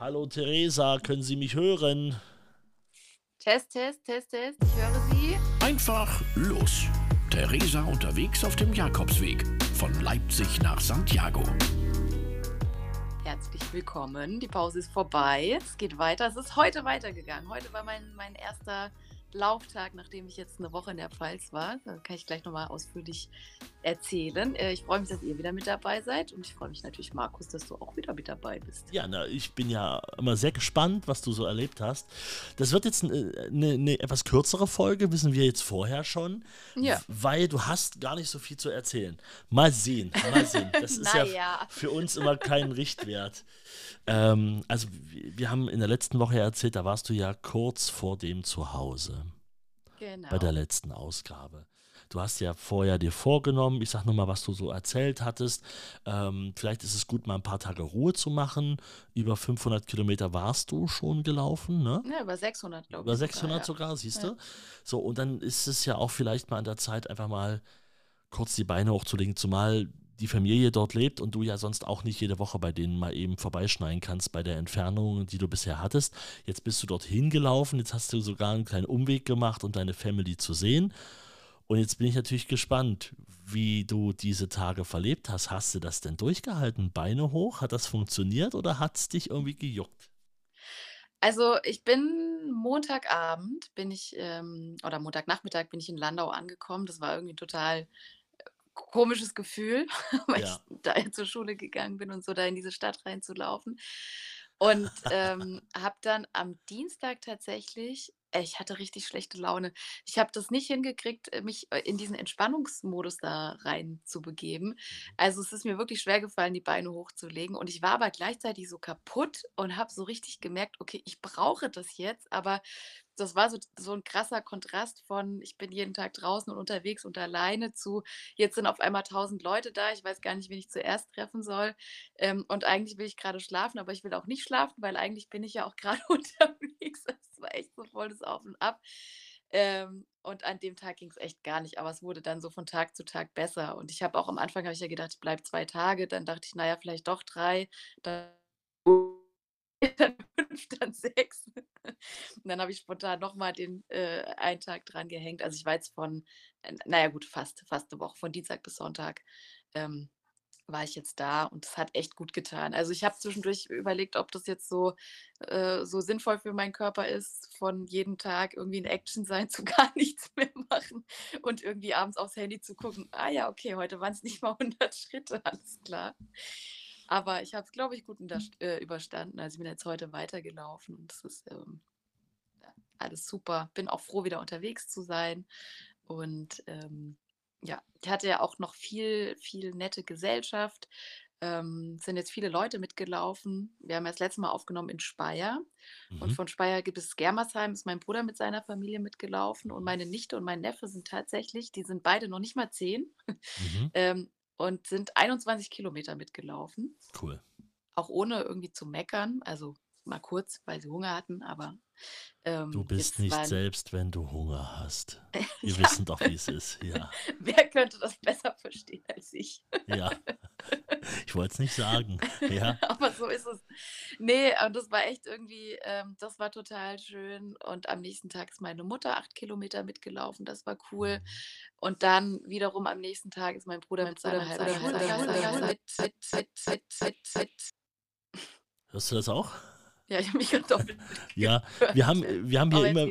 Hallo Theresa, können Sie mich hören? Test, Test, Test, Test. Ich höre Sie. Einfach los. Theresa unterwegs auf dem Jakobsweg von Leipzig nach Santiago. Herzlich willkommen. Die Pause ist vorbei. Es geht weiter. Es ist heute weitergegangen. Heute war mein, mein erster Lauftag, nachdem ich jetzt eine Woche in der Pfalz war. Da kann ich gleich nochmal ausführlich erzählen. Äh, ich freue mich, dass ihr wieder mit dabei seid und ich freue mich natürlich, Markus, dass du auch wieder mit dabei bist. Ja, na, ich bin ja immer sehr gespannt, was du so erlebt hast. Das wird jetzt eine, eine, eine etwas kürzere Folge, wissen wir jetzt vorher schon, Ja. weil du hast gar nicht so viel zu erzählen. Mal sehen, mal sehen. Das ist ja Naja. für uns immer kein Richtwert. Ähm, also wir haben in der letzten Woche ja erzählt, da warst du ja kurz vor dem Zuhause. Genau. bei der letzten Ausgabe. Du hast ja vorher dir vorgenommen, ich sag nur mal, was du so erzählt hattest. Ähm, vielleicht ist es gut, mal ein paar Tage Ruhe zu machen. Über 500 Kilometer warst du schon gelaufen, ne? ja, über 600, glaube ich. Über 600 sogar. sogar, siehst Ja. du? So, und dann ist es ja auch vielleicht mal an der Zeit, einfach mal kurz die Beine hochzulegen, zumal die Familie dort lebt und du ja sonst auch nicht jede Woche bei denen mal eben vorbeischneiden kannst bei der Entfernung, die du bisher hattest. Jetzt bist du dorthin gelaufen, jetzt hast du sogar einen kleinen Umweg gemacht, um deine Family zu sehen. Und jetzt bin ich natürlich gespannt, wie du diese Tage verlebt hast. Hast du das denn durchgehalten? Beine hoch? Hat das funktioniert oder hat es dich irgendwie gejuckt? Also ich bin Montagabend, bin ich, ähm, oder Montagnachmittag bin ich in Landau angekommen. Das war irgendwie total komisches Gefühl, weil Ja. ich da zur Schule gegangen bin und so da in diese Stadt reinzulaufen. Und ähm, habe dann am Dienstag tatsächlich, äh, ich hatte richtig schlechte Laune. Ich habe das nicht hingekriegt, äh, mich äh, in diesen Entspannungsmodus da rein zu begeben. Also es ist mir wirklich schwer gefallen, die Beine hochzulegen. Und ich war aber gleichzeitig so kaputt und habe so richtig gemerkt, okay, ich brauche das jetzt. Aber das war so, so ein krasser Kontrast von, ich bin jeden Tag draußen und unterwegs und alleine zu, jetzt sind auf einmal tausend Leute da, ich weiß gar nicht, wen ich zuerst treffen soll. Ähm, und eigentlich will ich gerade schlafen, aber ich will auch nicht schlafen, weil eigentlich bin ich ja auch gerade unterwegs. Das war echt so voll das Auf und Ab. Ähm, und an dem Tag ging es echt gar nicht, aber es wurde dann so von Tag zu Tag besser. Und ich habe auch am Anfang habe ich ja gedacht, ich bleibe zwei Tage, dann dachte ich, naja, vielleicht doch drei, dann, dann fünf, dann sechs. Und dann habe ich spontan nochmal den äh, einen Tag dran gehängt. Also ich war jetzt von, äh, naja gut, fast, fast eine Woche, von Dienstag bis Sonntag. Ähm, war ich jetzt da und es hat echt gut getan. Also ich habe zwischendurch überlegt, ob das jetzt so, äh, so sinnvoll für meinen Körper ist, von jedem Tag irgendwie in Action sein zu gar nichts mehr machen und irgendwie abends aufs Handy zu gucken. Ah ja, okay, heute waren es nicht mal 100 Schritte, alles klar. Aber ich habe es, glaube ich, gut unterst- äh, überstanden. Also ich bin jetzt heute weitergelaufen und es ist ähm, alles super. Bin auch froh, wieder unterwegs zu sein. Und ähm, ja, ich hatte ja auch noch viel, viel nette Gesellschaft. Ähm, es sind jetzt viele Leute mitgelaufen. Wir haben ja das letzte Mal aufgenommen in Speyer. Und Mhm. von Speyer gibt es Germersheim, ist mein Bruder mit seiner Familie mitgelaufen. Und meine Nichte und mein Neffe sind tatsächlich, die sind beide noch nicht mal zehn Mhm. ähm, und sind 21 Kilometer mitgelaufen. Cool. Auch ohne irgendwie zu meckern. Also mal kurz, weil sie Hunger hatten, aber ähm, Du bist nicht waren, selbst, wenn du Hunger hast. Wir ja, wissen doch, wie es ist. Ja, wer könnte das besser verstehen als ich? ja. Ich wollte es nicht sagen. Ja. Aber so ist es. Nee, und das war echt irgendwie, ähm, das war total schön. Und am nächsten Tag ist meine Mutter acht Kilometer mitgelaufen. Das war cool. Mhm. Und dann wiederum am nächsten Tag ist mein Bruder mit seiner halben. Hörst du das auch? Ja, ich habe mich doppelt Ja, wir haben, wir haben hier immer,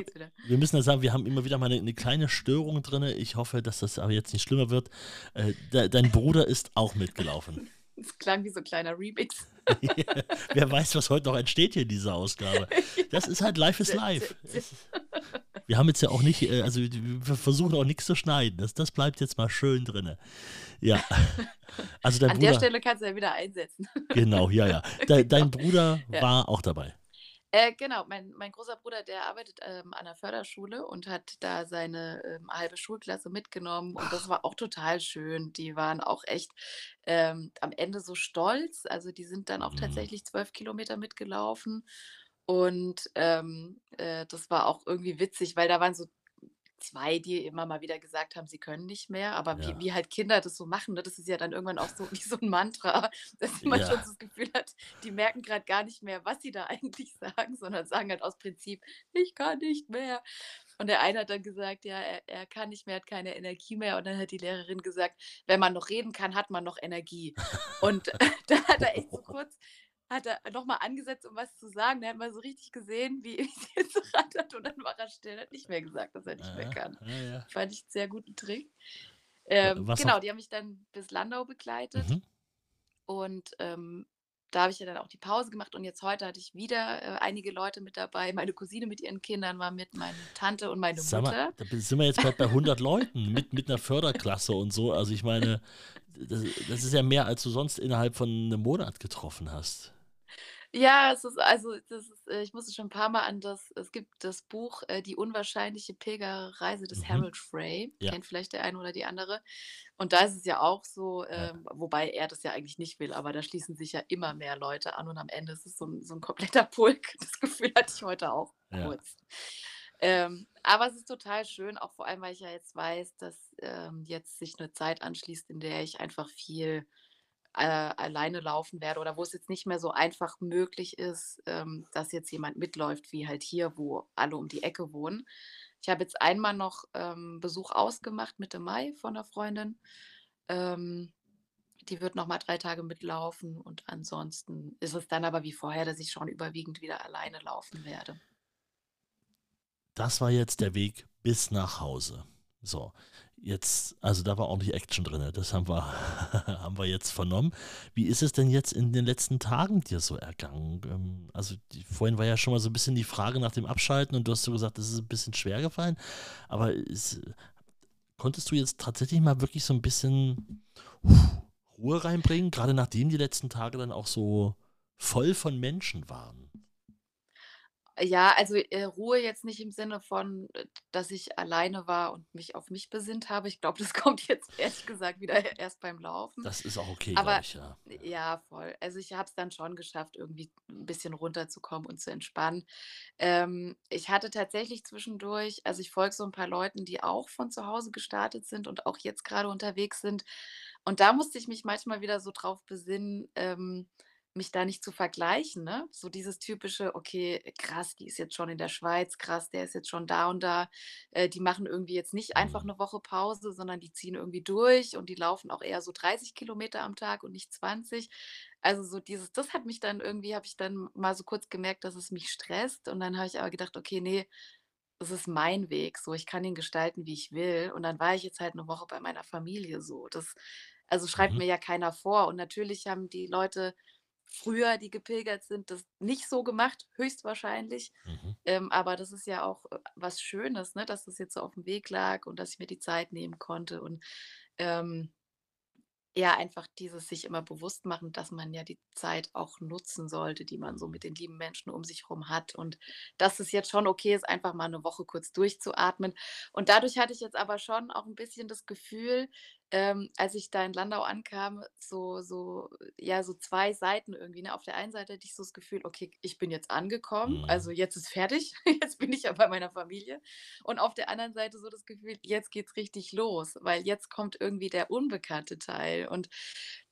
wir müssen ja sagen, wir haben immer wieder mal eine, eine kleine Störung drin. Ich hoffe, dass das aber jetzt nicht schlimmer wird. Äh, de, dein Bruder ist auch mitgelaufen. Es klang wie so ein kleiner Remix. Wer weiß, was heute noch entsteht hier in dieser Ausgabe. Das ist halt Life is Life. Wir haben jetzt ja auch nicht, äh, also wir versuchen auch nichts zu schneiden. Das, das bleibt jetzt mal schön drin. Ja. Also dein An der Bruder, Stelle kannst du ja wieder einsetzen. genau, ja, ja. De, dein Bruder Ja. war auch dabei. Äh, genau, mein, mein großer Bruder, der arbeitet ähm, an der Förderschule und hat da seine ähm, halbe Schulklasse mitgenommen und das war auch total schön. Die waren auch echt ähm, am Ende so stolz. Also die sind dann auch Mhm. tatsächlich zwölf Kilometer mitgelaufen und ähm, äh, das war auch irgendwie witzig, weil da waren so zwei, die immer mal wieder gesagt haben, sie können nicht mehr. Aber wie, Ja. wie halt Kinder das so machen, ne? das ist ja dann irgendwann auch so wie so ein Mantra, dass man schon Ja. so das Gefühl hat, die merken gerade gar nicht mehr, was sie da eigentlich sagen, sondern sagen halt aus Prinzip, ich kann nicht mehr. Und der eine hat dann gesagt, ja, er, er kann nicht mehr, hat keine Energie mehr. Und dann hat die Lehrerin gesagt, wenn man noch reden kann, hat man noch Energie. Und da hat er echt so kurz, hat er nochmal angesetzt, um was zu sagen. Da hat man so richtig gesehen, wie es jetzt so rattert und dann war er still, hat nicht mehr gesagt, dass er nicht mehr Ja, kann. ja, ja. Fand ich einen sehr guten Trick. Ähm, genau, auch- die haben mich dann bis Landau begleitet Mhm. und ähm, da habe ich ja dann auch die Pause gemacht und jetzt heute hatte ich wieder äh, einige Leute mit dabei. Meine Cousine mit ihren Kindern war mit, meine Tante und meine Sag Mutter. mal, da sind wir jetzt bald bei 100 Leuten mit, mit einer Förderklasse und so. Also ich meine, das, das ist ja mehr, als du sonst innerhalb von einem Monat getroffen hast. Ja, es ist also, das ist, äh, ich musste schon ein paar Mal an das, es gibt das Buch äh, Die unwahrscheinliche Pilgerreise des Mhm. Harold Frey, Ja. kennt vielleicht der eine oder die andere. Und da ist es ja auch so, Ja. ähm, wobei er das ja eigentlich nicht will, aber da schließen sich ja immer mehr Leute an und am Ende ist es so ein, so ein kompletter Pulk. Das Gefühl hatte ich heute auch Ja. kurz. Ähm, aber es ist total schön, auch vor allem, weil ich ja jetzt weiß, dass ähm, jetzt sich eine Zeit anschließt, in der ich einfach viel äh, alleine laufen werde oder wo es jetzt nicht mehr so einfach möglich ist, ähm, dass jetzt jemand mitläuft, wie halt hier, wo alle um die Ecke wohnen. Ich habe jetzt einmal noch ähm, Besuch ausgemacht Mitte Mai von einer Freundin. Ähm, die wird noch mal drei Tage mitlaufen und ansonsten ist es dann aber wie vorher, dass ich schon überwiegend wieder alleine laufen werde. Das war jetzt der Weg bis nach Hause. So, jetzt, also da war ordentlich Action drin. Das haben wir, haben wir jetzt vernommen. Wie ist es denn jetzt in den letzten Tagen dir so ergangen? Ähm, Also die, vorhin war ja schon mal so ein bisschen die Frage nach dem Abschalten und du hast so gesagt, das ist ein bisschen schwer gefallen. Aber ist, konntest du jetzt tatsächlich mal wirklich so ein bisschen Ruhe reinbringen, gerade nachdem die letzten Tage dann auch so voll von Menschen waren? Ja, also äh, Ruhe jetzt nicht im Sinne von, äh, dass ich alleine war und mich auf mich besinnt habe. Ich glaube, das kommt jetzt ehrlich gesagt wieder erst beim Laufen. Das ist auch okay, Aber glaube ich, ja. Ja, voll. Also ich habe es dann schon geschafft, irgendwie ein bisschen runterzukommen und zu entspannen. Ähm, ich hatte tatsächlich zwischendurch, also ich folge so ein paar Leuten, die auch von zu Hause gestartet sind und auch jetzt gerade unterwegs sind. Und da musste ich mich manchmal wieder so drauf besinnen, ähm, mich da nicht zu vergleichen, ne? So dieses typische, okay, krass, die ist jetzt schon in der Schweiz, krass, der ist jetzt schon da und da. Äh, die machen irgendwie jetzt nicht einfach Mhm. eine Woche Pause, sondern die ziehen irgendwie durch und die laufen auch eher so 30 Kilometer am Tag und nicht 20. Also so dieses, das hat mich dann irgendwie, habe ich dann mal so kurz gemerkt, dass es mich stresst. Und dann habe ich aber gedacht, okay, nee, das ist mein Weg, so ich kann ihn gestalten, wie ich will. Und dann war ich jetzt halt eine Woche bei meiner Familie so. Das, also schreibt Mhm. mir ja keiner vor. Und natürlich haben die Leute früher, die gepilgert sind, das nicht so gemacht, höchstwahrscheinlich. Mhm. Ähm, aber das ist ja auch äh, was Schönes, ne, dass das jetzt so auf dem Weg lag und dass ich mir die Zeit nehmen konnte. Und ähm, ja, einfach dieses sich immer bewusst machen, dass man ja die Zeit auch nutzen sollte, die man so mit den lieben Menschen um sich herum hat. Und dass es jetzt schon okay ist, einfach mal eine Woche kurz durchzuatmen. Und dadurch hatte ich jetzt aber schon auch ein bisschen das Gefühl, ähm, als ich da in Landau ankam, so, so, ja, so zwei Seiten irgendwie. Ne? Auf der einen Seite hatte ich so das Gefühl, okay, ich bin jetzt angekommen, Mhm. also jetzt ist fertig, jetzt bin ich ja bei meiner Familie. Und auf der anderen Seite so das Gefühl, jetzt geht's richtig los, weil jetzt kommt irgendwie der unbekannte Teil. Und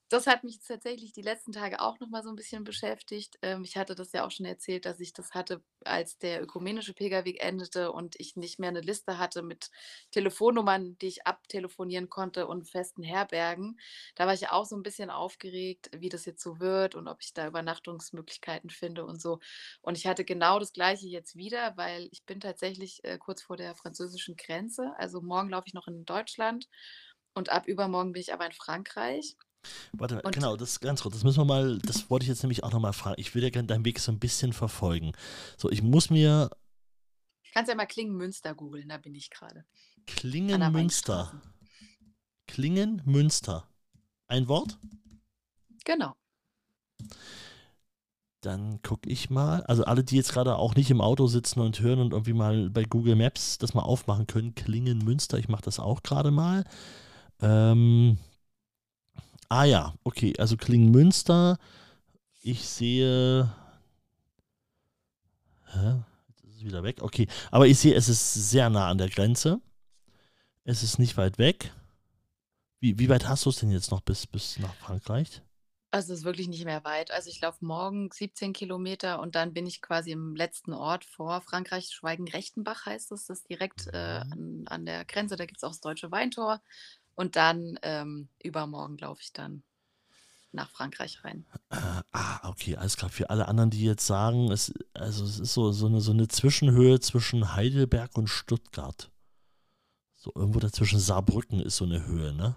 das hat mich tatsächlich die letzten Tage auch noch mal so ein bisschen beschäftigt. Ähm, ich hatte das ja auch schon erzählt, dass ich das hatte, als der ökumenische Pilgerweg endete und ich nicht mehr eine Liste hatte mit Telefonnummern, die ich abtelefonieren konnte und festen Herbergen. Da war ich ja auch so ein bisschen aufgeregt, wie das jetzt so wird und ob ich da Übernachtungsmöglichkeiten finde und so. Und ich hatte genau das Gleiche jetzt wieder, weil ich bin tatsächlich, äh, kurz vor der französischen Grenze. Also, morgen laufe ich noch in Deutschland und ab übermorgen bin ich aber in Frankreich. Warte, Und genau, das ganz kurz. Das müssen wir mal, das wollte ich jetzt nämlich auch nochmal fragen. Ich will ja gerne deinen Weg so ein bisschen verfolgen. So, ich muss mir kannst ja mal Klingen-Münster googeln, da bin ich gerade. Klingen-Münster. Klingen-Münster. Ein Wort? Genau. Dann gucke ich mal. Also alle, die jetzt gerade auch nicht im Auto sitzen und hören und irgendwie mal bei Google Maps das mal aufmachen können. Klingen-Münster, ich mache das auch gerade mal. Ähm, ah ja, okay. Also Klingen-Münster. Ich sehe. Hä? Jetzt ist es wieder weg. Okay. Aber ich sehe, es ist sehr nah an der Grenze. Es ist nicht weit weg. Wie, wie weit hast du es denn jetzt noch bis, bis nach Frankreich? Also, es ist wirklich nicht mehr weit. Also, ich laufe morgen 17 Kilometer und dann bin ich quasi im letzten Ort vor Frankreich. Schweigen-Rechtenbach heißt es. Das ist direkt äh, Mhm. an, an der Grenze. Da gibt es auch das Deutsche Weintor. Und dann ähm, übermorgen laufe ich dann nach Frankreich rein. Ah, okay, alles klar. Für alle anderen, die jetzt sagen, es, also es ist so, so, eine, so eine Zwischenhöhe zwischen Heidelberg und Stuttgart. So irgendwo dazwischen Saarbrücken ist so eine Höhe, ne?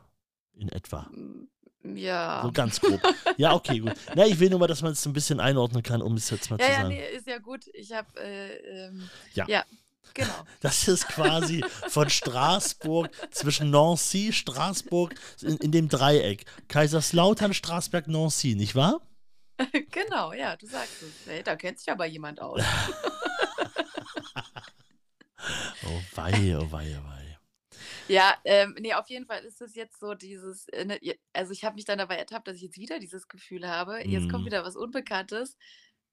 In etwa. Mm, So Ja. ganz grob. Ja, okay, gut. Na, ich will nur mal, dass man es ein bisschen einordnen kann, um es jetzt mal Ja, zu ja, sagen. nee, ist ja gut. Ich habe, äh, ähm, Ja. ja, genau. Das ist quasi von Straßburg zwischen Nancy, Straßburg, in, in dem Dreieck. Kaiserslautern, Straßberg, Nancy, nicht wahr? genau, ja, du sagst es. Hey, da kennt sich aber jemand aus. Oh wei, oh wei, oh wei. Ja, ähm, ne, auf jeden Fall ist es jetzt so dieses, äh, ne, also, ich habe mich dann dabei ertappt, dass ich jetzt wieder dieses Gefühl habe, jetzt kommt Mhm. wieder was Unbekanntes.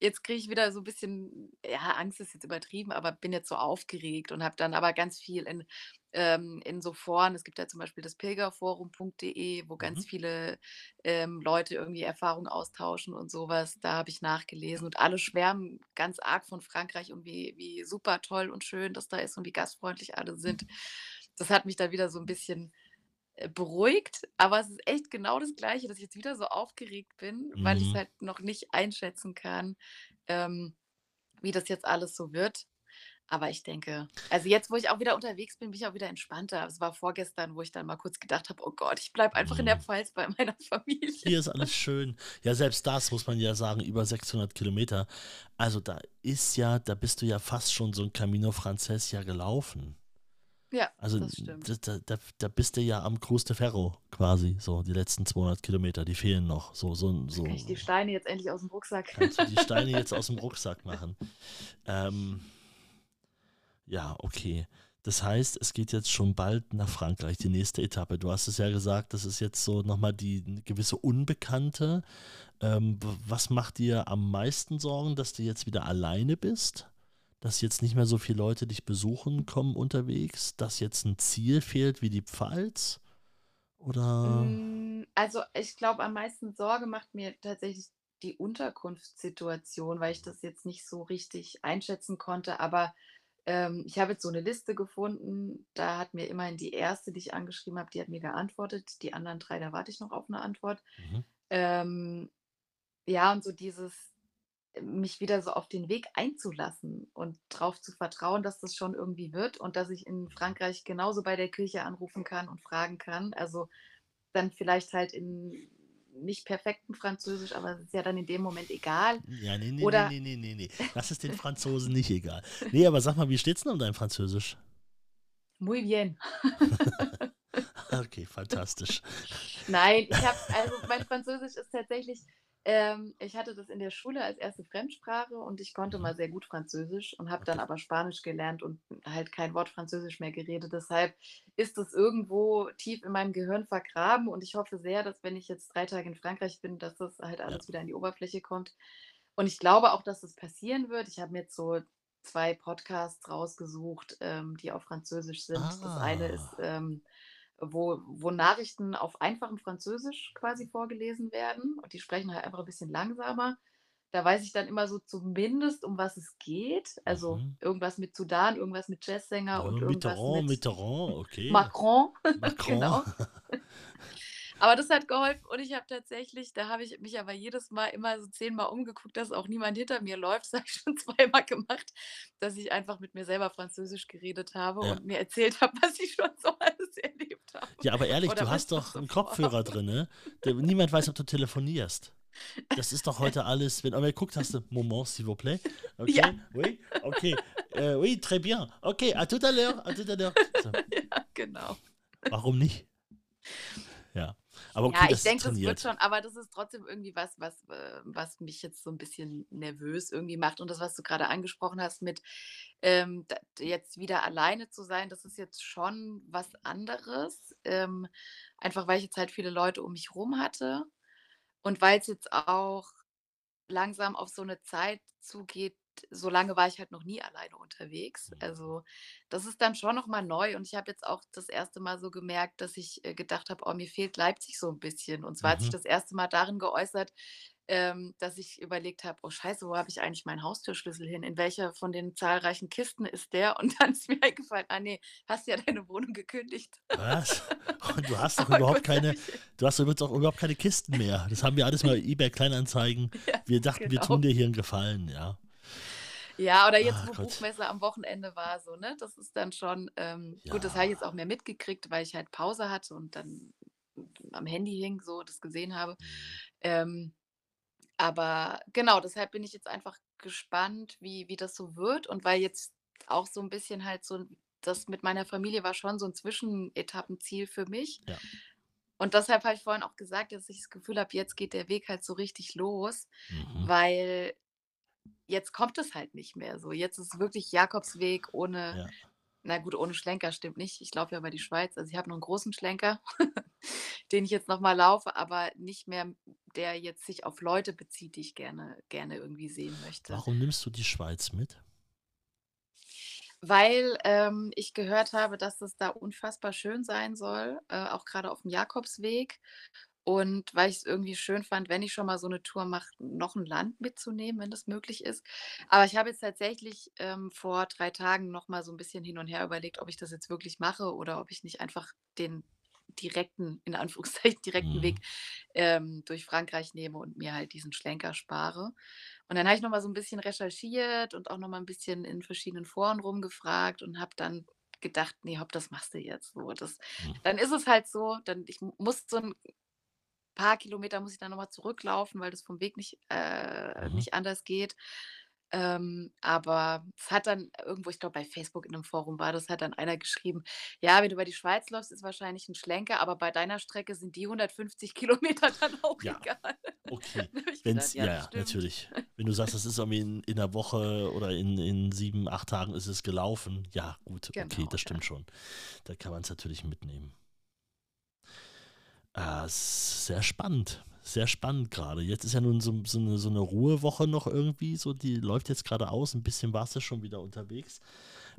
Jetzt kriege ich wieder so 'n bisschen ja, Angst ist jetzt übertrieben, aber bin jetzt so aufgeregt und habe dann aber ganz viel in ähm, in so Foren es gibt ja zum Beispiel das pilgerforum.de, wo ganz Mhm. viele, ähm, Leute irgendwie Erfahrungen austauschen und so was. Da habe ich nachgelesen und alle schwärmen ganz arg von Frankreich und wie wie super toll und schön das da ist und wie gastfreundlich alle sind. Das hat mich dann wieder so 'n bisschen, beruhigt, aber es ist echt genau das Gleiche, dass ich jetzt wieder so aufgeregt bin, weil ich's Mhm. halt noch nicht einschätzen kann, ähm, wie das jetzt alles so wird. Aber ich denke also, jetzt, wo ich auch wieder unterwegs bin, bin ich auch wieder entspannter. Es war vorgestern, wo ich dann mal kurz gedacht habe: „Oh Gott, ich bleibe einfach in der Mhm. Pfalz bei meiner Familie.“ Hier ist alles schön. Ja, selbst das muss man ja sagen, über 600 Kilometer. Also da ist ja, da bist du ja fast schon so ein Camino Frances ja gelaufen. Ja, Also das stimmt. da, da, da, bist du ja am Cruz de Ferro quasi, so die letzten 200 Kilometer, die fehlen noch. So, so, so. Kann ich die Steine jetzt endlich aus'm Rucksack Kannst du die Steine jetzt aus dem Rucksack machen. Ähm, ja, okay. Das heißt, es geht jetzt schon bald nach Frankreich, die nächste Etappe. Du hast es ja gesagt, das ist jetzt so nochmal die gewisse Unbekannte. Ähm, was macht dir am meisten Sorgen, dass du jetzt wieder alleine bist? Dass jetzt nicht mehr so viele Leute dich besuchen kommen unterwegs? Dass jetzt ein Ziel fehlt wie die Pfalz? Oder? Hm, also, ich glaube, am meisten Sorge macht mir tatsächlich die Unterkunftssituation, weil ich das jetzt nicht so richtig einschätzen konnte. Aber, ähm, ich habe jetzt so 'ne Liste gefunden, da hat mir immerhin die erste, die ich angeschrieben habe, die hat mir geantwortet. Die anderen 3, da warte ich noch auf 'ne Antwort. Mhm. Ähm, ja, und so dieses mich wieder so auf den Weg einzulassen und drauf zu vertrauen, dass das schon irgendwie wird und dass ich in Frankreich genauso bei der Kirche anrufen kann und fragen kann. Also, dann vielleicht halt in nicht perfektem Französisch, aber es ist ja dann in dem Moment egal. Ja, ne, ne, ne, Oder ne, ne, ne, ne. Das ist den Franzosen nicht egal. Ne, aber sag mal, wie steht's denn um dein Französisch? Muy bien. Okay, fantastisch. Nein, ich habe also, mein Französisch ist tatsächlich ähm, ich hatte das in der Schule als erste Fremdsprache und ich konnte Mhm. mal sehr gut Französisch und habe dann aber Spanisch gelernt und halt kein Wort Französisch mehr geredet. Deshalb ist es irgendwo tief in meinem Gehirn vergraben und ich hoffe sehr, dass wenn ich jetzt 3 Tage in Frankreich bin, dass das halt Ja. alles wieder an die Oberfläche kommt. Und ich glaube auch, dass das passieren wird. Ich habe mir jetzt so 2 Podcasts rausgesucht, ähm, die auf Französisch sind. Das eine ist, Ah. ähm, wo wo Nachrichten auf einfachem Französisch quasi vorgelesen werden und die sprechen halt einfach 'n bisschen langsamer. Da weiß ich dann immer so zumindest, um was es geht. Also, Mhm. irgendwas mit Sudan, irgendwas mit Jazzsänger und Ja, irgendwas Mitterrand, mit Mitterrand, okay. Macron, Macron. genau. Aber das hat geholfen und ich habe tatsächlich da habe ich mich aber jedes Mal immer so zehnmal umgeguckt, dass auch niemand hinter mir läuft. Das habe ich schon zweimal gemacht, dass ich einfach mit mir selber Französisch geredet habe Ja. und mir erzählt habe, was ich schon so alles erlebt habe Ja, aber ehrlich, oder du hast doch so 'n Kopfhörer drin, ne? Der niemand weiß, ob du telefonierst. Das ist doch heute alles wenn du aber guckt, hast du Moment, s'il vous plaît. Okay, Ja. oui, okay, äh, oui, très bien. Okay, à tout à l'heure, à tout à l'heure. So, Ja, genau. warum nicht? Ja, aber okay, Ja, ich denke, das wird schon, aber das ist trotzdem irgendwie was, was, was mich jetzt so 'n bisschen nervös irgendwie macht. Und das, was du grade angesprochen hast mit, ähm, jetzt wieder alleine zu sein, das ist jetzt schon was anderes. Ähm, einfach weil ich jetzt halt viele Leute um mich rum hatte und weil's jetzt auch langsam auf so eine Zeit zugeht, so lange war ich halt noch nie alleine unterwegs. Mhm. Also, das ist dann schon noch mal neu und ich habe jetzt auch das erste Mal so gemerkt, dass ich, äh, gedacht habe: „Oh, mir fehlt Leipzig so ein bisschen.“ Und zwar hat sich Mhm. das erste Mal darin geäußert, ähm, dass ich überlegt habe: „Oh Scheiße, wo habe ich eigentlich meinen Haustürschlüssel hin? In welcher von den zahlreichen Kisten ist der?“ Und dann ist mir eingefallen: „Ah ne, hast ja deine Wohnung gekündigt.“ Was? Und du hast doch überhaupt keine du hast übrigens auch überhaupt keine Kisten mehr. Das haben wir alles mal eBay Kleinanzeigen. ja, Wir dachten, wir genau. tun dir hier einen Gefallen, ja. Ja, oder jetzt, Ah wo Gott. Buchmesse am Wochenende war, so, ne? Das ist dann schon, ähm gut, das habe ich jetzt Ja. auch mehr mitgekriegt, weil ich halt Pause hatte und dann am Handy hing, so das gesehen habe. Mhm. Ähm, aber genau, deshalb bin ich jetzt einfach gespannt, wie wie das so wird und weil jetzt auch so ein bisschen halt so das mit meiner Familie war schon so ein Zwischenetappenziel für mich. Ja. Und deshalb habe ich vorhin auch gesagt, dass ich das Gefühl habe, jetzt geht der Weg halt so richtig los, Mhm. weil jetzt kommt es halt nicht mehr so. Jetzt ist wirklich Jakobsweg ohne Ja. na gut, ohne Schlenker stimmt nicht. Ich laufe ja über die Schweiz. Also, ich habe noch einen großen Schlenker, den ich jetzt noch mal laufe, aber nicht mehr, der jetzt sich auf Leute bezieht, die ich gerne gerne irgendwie sehen möchte. Warum nimmst du die Schweiz mit? Weil, ähm, ich gehört habe, dass es da unfassbar schön sein soll, äh, auch gerade auf dem Jakobsweg. Und weil ich es irgendwie schön fand, wenn ich schon mal so eine Tour mache, noch ein Land mitzunehmen, wenn das möglich ist. Aber ich habe jetzt tatsächlich, ähm, vor 3 Tagen noch mal so ein bisschen hin und her überlegt, ob ich das jetzt wirklich mache oder ob ich nicht einfach den direkten in Anführungszeichen direkten Weg, Mhm. ähm, durch Frankreich nehme und mir halt diesen Schlenker spare. Und dann habe ich noch mal so ein bisschen recherchiert und auch noch mal ein bisschen in verschiedenen Foren rumgefragt und habe dann gedacht: „Ne, hopp, das machst du jetzt so.“ Das Mhm. dann ist es halt so, dann ich mu muss so 'n paar Kilometer muss ich dann noch mal zurücklaufen, weil das vom Weg nicht äh, Mhm. nicht anders geht. Ähm, aber es hat dann irgendwo, ich glaube, bei Facebook in 'nem Forum war das, hat dann einer geschrieben: „Ja, wenn du über die Schweiz läufst, ist wahrscheinlich 'n Schlenker, aber bei deiner Strecke sind die 150 Kilometer dann auch Ja, egal.“ okay. Wenn's gedacht: „Ja, ja, das ja, stimmt.“ natürlich. Wenn du sagst, das ist irgendwie in in 'ner Woche oder in in 7, 8 Tagen ist es gelaufen. Ja, gut, okay, Genau, das ja. stimmt schon. Da kann man's natürlich mitnehmen. Sehr spannend. Sehr spannend grade. Jetzt ist ja nun so so 'ne so 'ne Ruhewoche noch irgendwie so, die läuft jetzt grade aus. 'N bisschen warst du schon wieder unterwegs.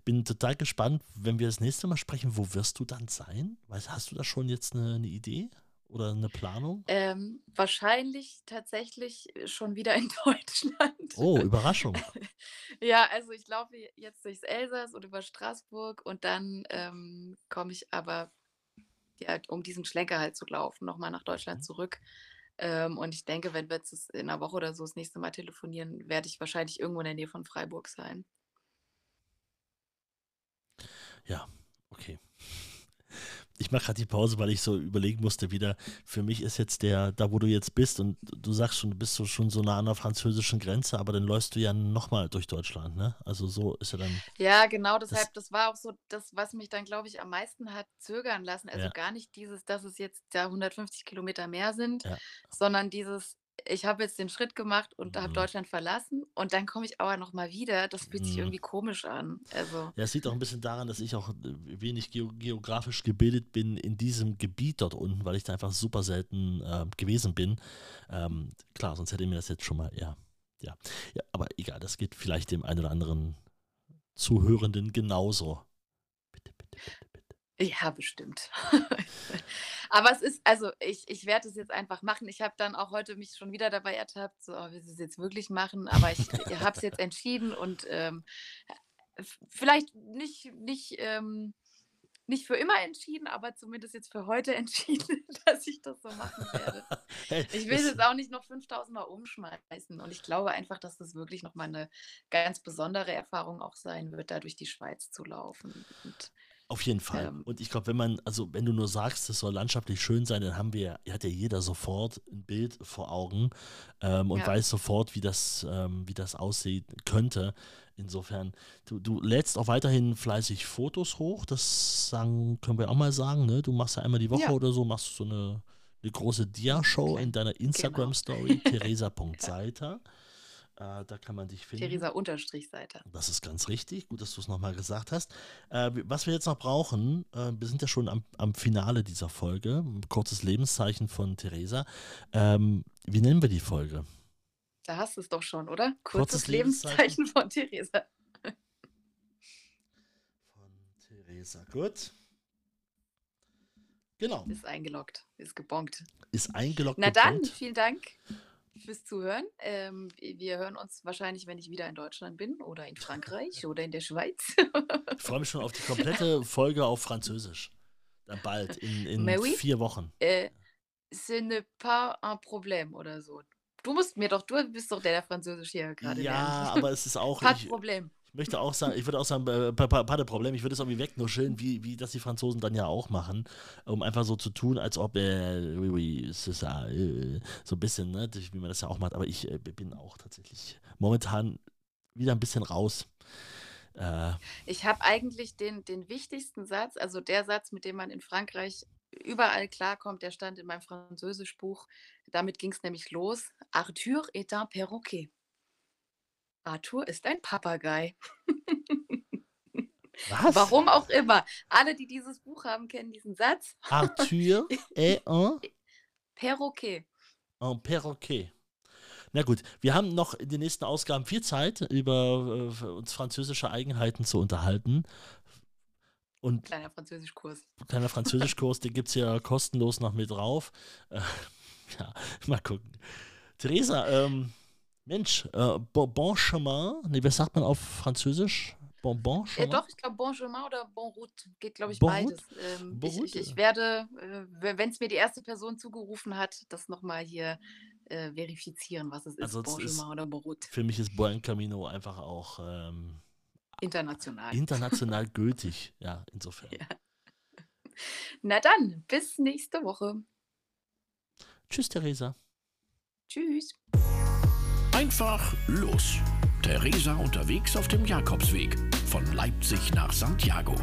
Bin total gespannt, wenn wir das nächste Mal sprechen, wo wirst du dann sein? Weißt hast du da schon jetzt 'ne 'ne Idee oder 'ne Planung? Ähm, wahrscheinlich tatsächlich, schon wieder in Deutschland. Oh, Überraschung. Ja, also ich laufe jetzt durchs Elsass und über Straßburg und dann, ähm, komme ich aber, ja, um diesen Schlenker halt zu laufen, noch mal nach Deutschland Mhm. zurück. Ähm, und ich denke, wenn wir jetzt in 'ner Woche oder so das nächste Mal telefonieren, werde ich wahrscheinlich irgendwo in der Nähe von Freiburg sein. Ja. Ich mache grad die Pause, weil ich so überlegen musste wieder, für mich ist jetzt der da, wo du jetzt bist und du sagst schon, du bist so schon so nah an der französischen Grenze, aber dann läufst du ja noch mal durch Deutschland, ne? Also, so ist ja dann Ja, genau, das deshalb das war auch so das, was mich dann, glaube ich, am meisten hat zögern lassen. Also, ja, gar nicht dieses, dass es jetzt da 150 Kilometer mehr sind, ja. sondern dieses: „Ich habe jetzt den Schritt gemacht und habe Mhm. Deutschland verlassen und dann komme ich aber noch mal wieder.“ Das fühlt sich Mhm. irgendwie komisch an. Also Ja, es liegt auch ein bisschen daran, dass ich auch, äh, wenig geo geografisch gebildet bin in diesem Gebiet dort unten, weil ich da einfach super selten, ähm, gewesen bin. Ähm, klar, sonst hätte mir das jetzt schon mal ja, ja. Ja, aber egal, das geht vielleicht dem einen oder anderen Zuhörenden genauso. Bitte, bitte, bitte. Ja, bestimmt. Aber es ist also, ich ich werde es jetzt einfach machen. Ich habe dann auch heute mich schon wieder dabei ertappt, so: „Oh, willst du's jetzt wirklich machen?“ Aber ich habe es jetzt entschieden und, ähm, vielleicht nicht nicht, ähm nicht für immer entschieden, aber zumindest jetzt für heute entschieden, dass ich das so machen werde. Ich will es auch nicht noch 5.000 Mal umschmeißen und ich glaube einfach, dass das wirklich noch mal 'ne ganz besondere Erfahrung auch sein wird, da durch die Schweiz zu laufen und, Auf jeden Fall. ähm Und ich glaube, wenn man, also wenn du nur sagst, es soll landschaftlich schön sein, dann haben wir, hat ja jeder sofort ein Bild vor Augen ähm, und Ja. weiß sofort, wie das, ähm, wie das aussehen könnte. Insofern, du, du lädst auch weiterhin fleißig Fotos hoch, das sagen, können wir auch mal sagen, ne? Du machst ja einmal die Woche Ja. oder so, machst du so eine, eine große Dia-Show in Klein deiner genau. Instagram-Story, Ja. Äh, da kann man dich finden. Theresa Unterstrich Seiter. Das ist ganz richtig. Gut, dass du es nochmal gesagt hast. Äh, was wir jetzt noch brauchen, äh, wir sind ja schon am, am Finale dieser Folge. Ein kurzes Lebenszeichen von Theresa. Ähm, wie nennen wir die Folge? Da hast du es doch schon, oder? Kurzes Kurzes Lebenszeichen. Lebenszeichen von Theresa. Von Theresa. Gut. Genau. Ist eingeloggt, ist gebongt. Ist eingeloggt. Na dann, gebongt. vielen Dank fürs Zuhören. Ähm, wir hören uns wahrscheinlich, wenn ich wieder in Deutschland bin oder in Frankreich oder in der Schweiz. Ich freue mich schon auf die komplette Folge auf Französisch. Dann bald, in, in oui. vier Wochen. äh, ce n'est pas un problème oder so. Du musst mir doch, du bist doch der, der Französisch hier gerade Ja, lernt. aber es ist auch. De problème. Ich möchte auch sagen, ich würde auch sagen, äh, Problem, ich würde es irgendwie wegnuscheln, wie, wie das die Franzosen dann ja auch machen, um einfach so zu tun, als ob, äh, äh, so ein bisschen, ne, wie man das ja auch macht. Aber ich äh, bin auch tatsächlich momentan wieder ein bisschen raus. Äh, Ich habe eigentlich den, den wichtigsten Satz, also der Satz, mit dem man in Frankreich überall klarkommt, der stand in meinem Französischbuch. Damit ging es nämlich los. Arthur est un perroquet. Arthur ist ein Papagei. was? Warum auch immer. Alle, die dieses Buch haben, kennen diesen Satz. Arthur est un Perroquet. Un perroquet. Na gut, wir haben noch in den nächsten Ausgaben viel Zeit, über äh, uns französische Eigenheiten zu unterhalten. Und Kleiner Französischkurs. kleiner Französischkurs, den gibt es ja kostenlos noch mit drauf. Äh, ja, mal gucken. Theresa, ähm, Mensch, äh, bon, bon chemin, nee, was sagt man auf Französisch? Bon, bon Äh, chemin? doch, ich glaube, Bon Chemin oder Bon Route geht, glaube ich, Bon beides. Ähm, Bon ich, ich, ich werde, äh, wenn es mir die erste Person zugerufen hat, das nochmal hier äh, verifizieren, was es ist. Also bon Chemin oder Bon Route. Für mich ist Buen Camino einfach auch ähm, International. international gültig. Ja, insofern. Ja. Na dann, bis nächste Woche. Tschüss, Theresa. Tschüss. Einfach los. Theresa unterwegs auf dem Jakobsweg von Leipzig nach Santiago.